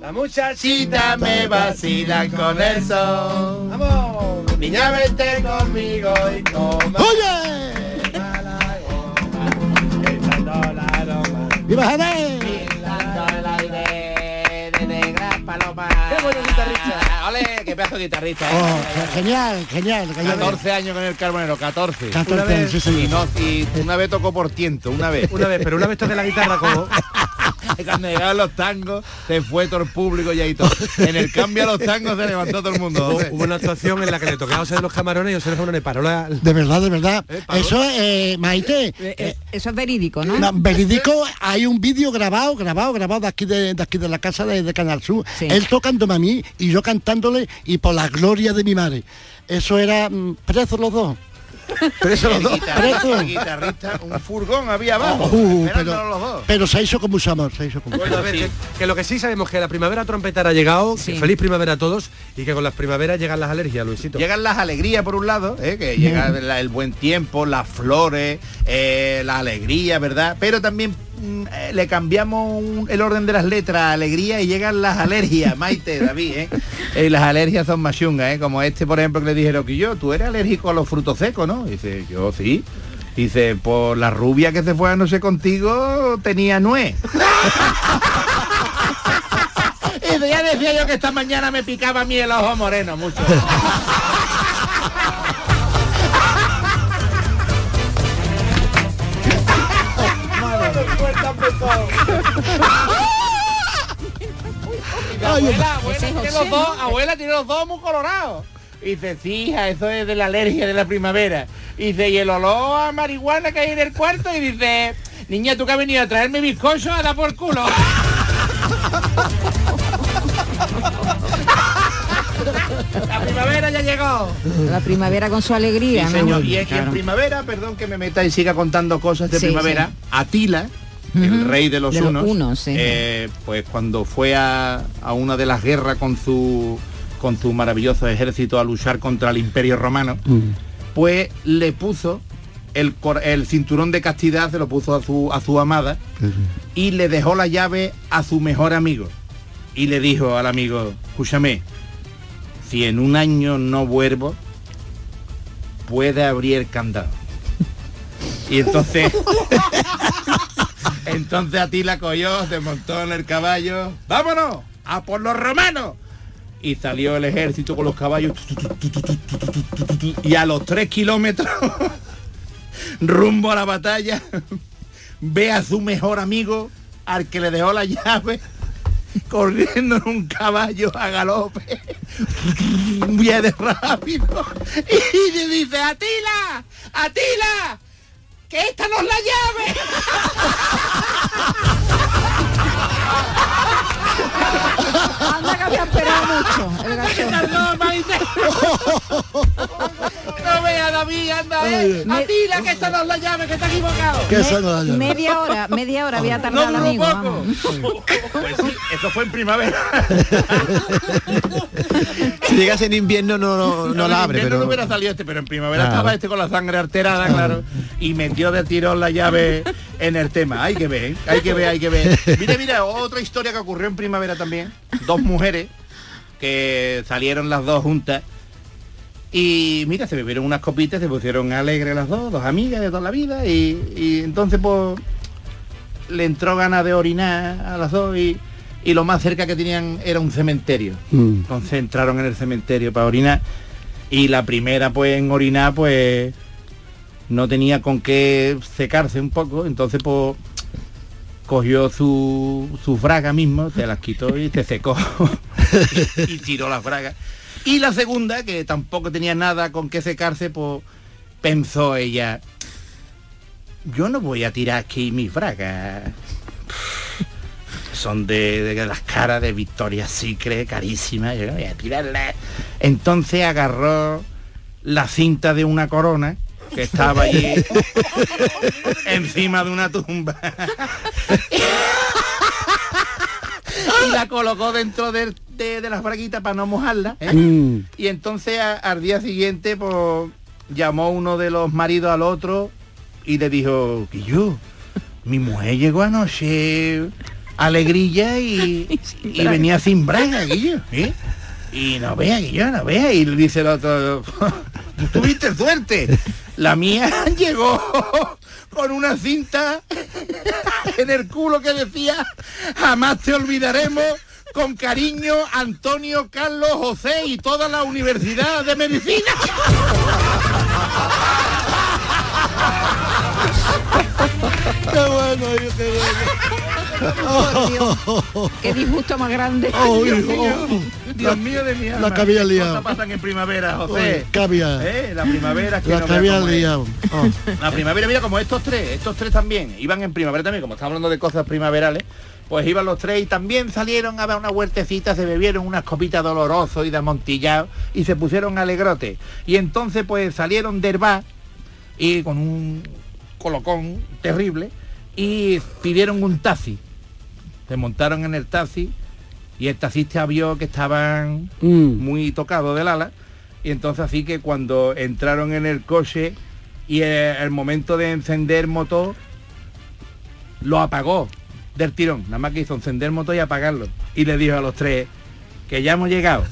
La muchachita Chita me vacilan con el sol. Vamos. Niña, vente conmigo y toma. ¡Oye! ¡Viva Jerez! ¡Qué bueno guitarrista! ¡Ole! ¡Qué pedazo de guitarrista! eh! Oh, genial, genial. genial. 14 años con el Carbonero, 14. 14 Una vez- sí, señor. Y, no, y una vez tocó por tiento, una vez. Una vez, pero una vez toqué la guitarra como... Cuando llegaron los tangos, se fue todo el público y ahí todo. En el cambio a los tangos se levantó todo el mundo. Hubo, una actuación en la que le tocaba a José de los camarones y José de los camarones paró la... De verdad, de verdad. Eh. Eso, eh, Maite, Eh, eh, eso es verídico, ¿no? No, verídico, hay un vídeo grabado, grabado, grabado de aquí de, de aquí de la casa de, de Canal Sur. Sí. Él tocándome a mí y yo cantándole y por la gloria de mi madre. Eso era mm, presos los dos. Los dos. el guitarrista, un furgón había abajo. Uh, pero, los dos. pero se hizo con mucho amor, se hizo con mucho Bueno, a amor. ver, que, que lo que sí sabemos que la primavera trompetera ha llegado, que Sí. feliz primavera a todos y que con las primaveras llegan las alergias, Luisito. Llegan las alegrías por un lado, ¿eh? que llega la- el buen tiempo, las flores, eh, la alegría, ¿verdad? Pero también le cambiamos un- el orden de las letras a alegría y llegan las alergias, Maite, David, ¿eh? Y las alergias son más chungas, ¿eh? Como este, por ejemplo, que le dijeron que yo, tú eres alérgico a los frutos secos, ¿no? Dice, yo sí. Dice, por la rubia que se fue a no sé contigo tenía nuez. Y ya decía yo que esta mañana me picaba a mí el ojo moreno mucho. Y la abuela, abuela, tiene los dos, ¿no? abuela tiene los dos muy colorados. Y dice, sí, hija, eso es de la alergia de la primavera. Y dice, y el olor a marihuana que hay en el cuarto. Y dice, niña, tú que has venido a traerme bizcocho a dar por culo. la primavera ya llegó. La primavera con su alegría, Sí, ¿no? señor. Y, y en Claro. primavera, perdón que me meta y siga contando cosas de Sí, primavera, Atila, el rey de los De los unos, eh, pues cuando fue a, a una de las guerras con su con su maravilloso ejército a luchar contra el imperio romano, pues le puso el, el cinturón de castidad, se lo puso a su, a su amada y le dejó la llave a su mejor amigo. Y le dijo al amigo, escúchame, si en un año no vuelvo, puede abrir el candado. Y entonces, entonces Atila cogió, se montó en el caballo, vámonos, a por los romanos. Y salió el ejército con los caballos. Y a los tres kilómetros, rumbo a la batalla, ve a su mejor amigo, al que le dejó la llave, corriendo en un caballo a galope. Viene rápido. Y le dice, Atila, Atila, que esta no es la llave. Anda que había esperado mucho el gachón. No vea David, anda, eh. Me- Atila, que esta no es la llave, que está equivocado. Que esa no es la llave. Media hora, media hora había tardado No amigo. poco. vamos. Pues sí, eso fue en primavera. Si llegas en invierno no, no, no en la abre, invierno pero... no hubiera salido este, pero en primavera Claro. estaba este con la sangre alterada, claro, y metió de tirón la llave en el tema. Hay que ver, hay que ver, hay que ver. Mira, mira, otra historia que ocurrió en primavera también. Dos mujeres que salieron las dos juntas y mira, se bebieron unas copitas, se pusieron alegres las dos, dos amigas de toda la vida y, y entonces pues le entró ganas de orinar a las dos y, y lo más cerca que tenían era un cementerio. Mm. Entonces entraron en el cementerio para orinar y la primera pues en orinar pues no tenía con qué secarse un poco, entonces pues cogió su, su fraga mismo, se las quitó y se secó y tiró las fragas. Y la segunda, que tampoco tenía nada con qué secarse, pues pensó ella, yo no voy a tirar aquí mis fragas. Son de, de las caras de Victoria Secret, carísimas, yo no voy a tirarlas. Entonces agarró la cinta de una corona que estaba allí encima de una tumba y la colocó dentro de, de, de las braguitas para no mojarla ¿eh? Mm. y entonces a- al día siguiente pues llamó uno de los maridos al otro y le dijo que yo mi mujer llegó anoche alegrilla y, y venía sin braga Guillo, ¿eh? y no vea Guillo, no vea y le dice el otro tuviste suerte la mía llegó con una cinta en el culo que decía jamás te olvidaremos con cariño Antonio Carlos José y toda la Universidad de Medicina. Por Dios, qué disgusto más grande. Oh, Dios mío, oh. Dios mío de mi alma. La que había ¿Qué liado. cosas pasan en primavera, José? Había- ¿Eh? La primavera que La no es. liado. Oh. La primavera, mira, como estos tres, estos tres también, iban en primavera también, como estamos hablando de cosas primaverales, pues iban los tres y también salieron a ver una huertecita, se bebieron unas copitas dolorosos y de amontillado y se pusieron alegrote. Y entonces pues salieron del bar y con un colocón terrible y pidieron un taxi. Se montaron en el taxi y el taxista vio que estaban Mm. muy tocados del ala. Y entonces así que cuando entraron en el coche y el momento de encender motor lo apagó del tirón. Nada más que hizo encender motor y apagarlo. Y le dijo a los tres que ya hemos llegado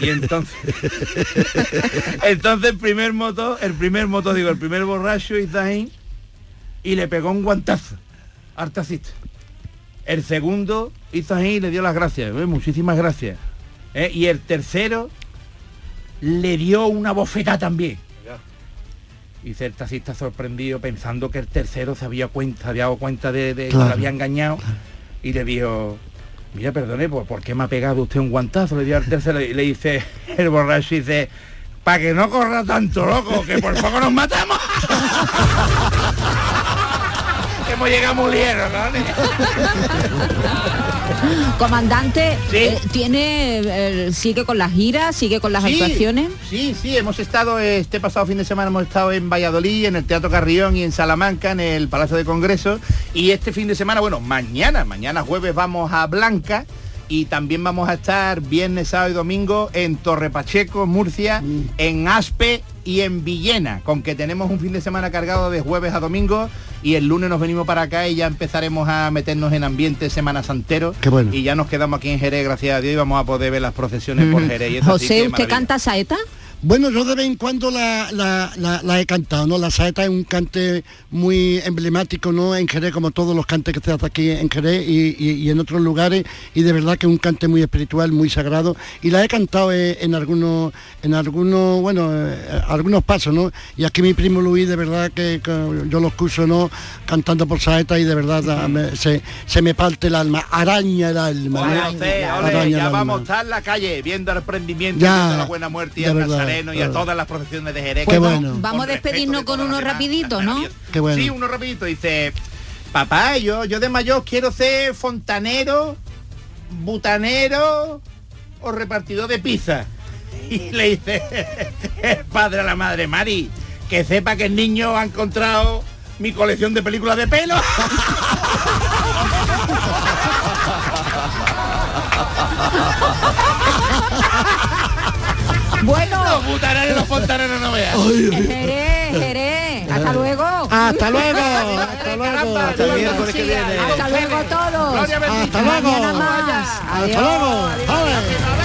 y entonces entonces el primer motor el primer motor digo el primer borracho hizo ahí y le pegó un guantazo al taxista el segundo hizo ahí y le dio las gracias "Eh, muchísimas gracias ¿Eh? y el tercero le dio una bofetada también y el taxista sorprendido pensando que el tercero se había cuenta, había dado cuenta de, de que lo había engañado y le dijo, mira, perdone, ¿por, por qué me ha pegado usted un guantazo? Le dio al tercero y le dice el borracho y dice, para que no corra tanto loco, que por poco nos matamos. Hemos llegado muy lejos, ¿no? Comandante, eh, tiene eh, sigue con las giras, sigue con las Sí, actuaciones. Sí, sí, hemos estado este pasado fin de semana hemos estado en Valladolid, en el Teatro Carrión y en Salamanca, en el Palacio de Congreso. Y este fin de semana, bueno, mañana, mañana jueves vamos a Blanca y también vamos a estar viernes, sábado y domingo en Torre Pacheco, Murcia, en Aspe y en Villena, con que tenemos un fin de semana cargado de jueves a domingo y el lunes nos venimos para acá y ya empezaremos a meternos en ambiente semana santero Qué bueno. y ya nos quedamos aquí en Jerez, gracias a Dios, y vamos a poder ver las procesiones por Jerez. y eso sí José, ¿usted canta saeta? Bueno, yo de vez en cuando la, la- la- la he cantado, ¿no? La saeta es un cante muy emblemático, ¿no? En Jerez, como todos los cantes que se hacen aquí en Jerez y, y- y en otros lugares, y de verdad que es un cante muy espiritual, muy sagrado, y la he cantado eh, en algunos, en algunos, bueno, eh, algunos pasos, ¿no? Y aquí mi primo Luis, de verdad que, que yo lo escucho, ¿no? Cantando por saeta y de verdad ah, me- se, se me parte el alma, araña el alma. ¿no? Ole, Araña el ya alma. vamos a estar en la calle viendo el prendimiento, Ya, viendo la buena muerte y de y a verdad. todas las procesiones de Jerez. Qué bueno. con Vamos a despedirnos de con uno rapidito, ¿no? Qué bueno. Sí, uno rapidito. Dice, papá, yo, yo de mayor quiero ser fontanero, butanero o repartidor de pizza. Y le dice el padre a la madre, Mari, que sepa que el niño ha encontrado mi colección de películas de pelo. Bueno. Los butaneros y los fontaneros no vean. Jerez, Jerez. Hasta luego. Hasta luego. Hasta luego. Hasta viene. Hasta luego todos. Gloria bendita. Hasta luego. Hasta luego.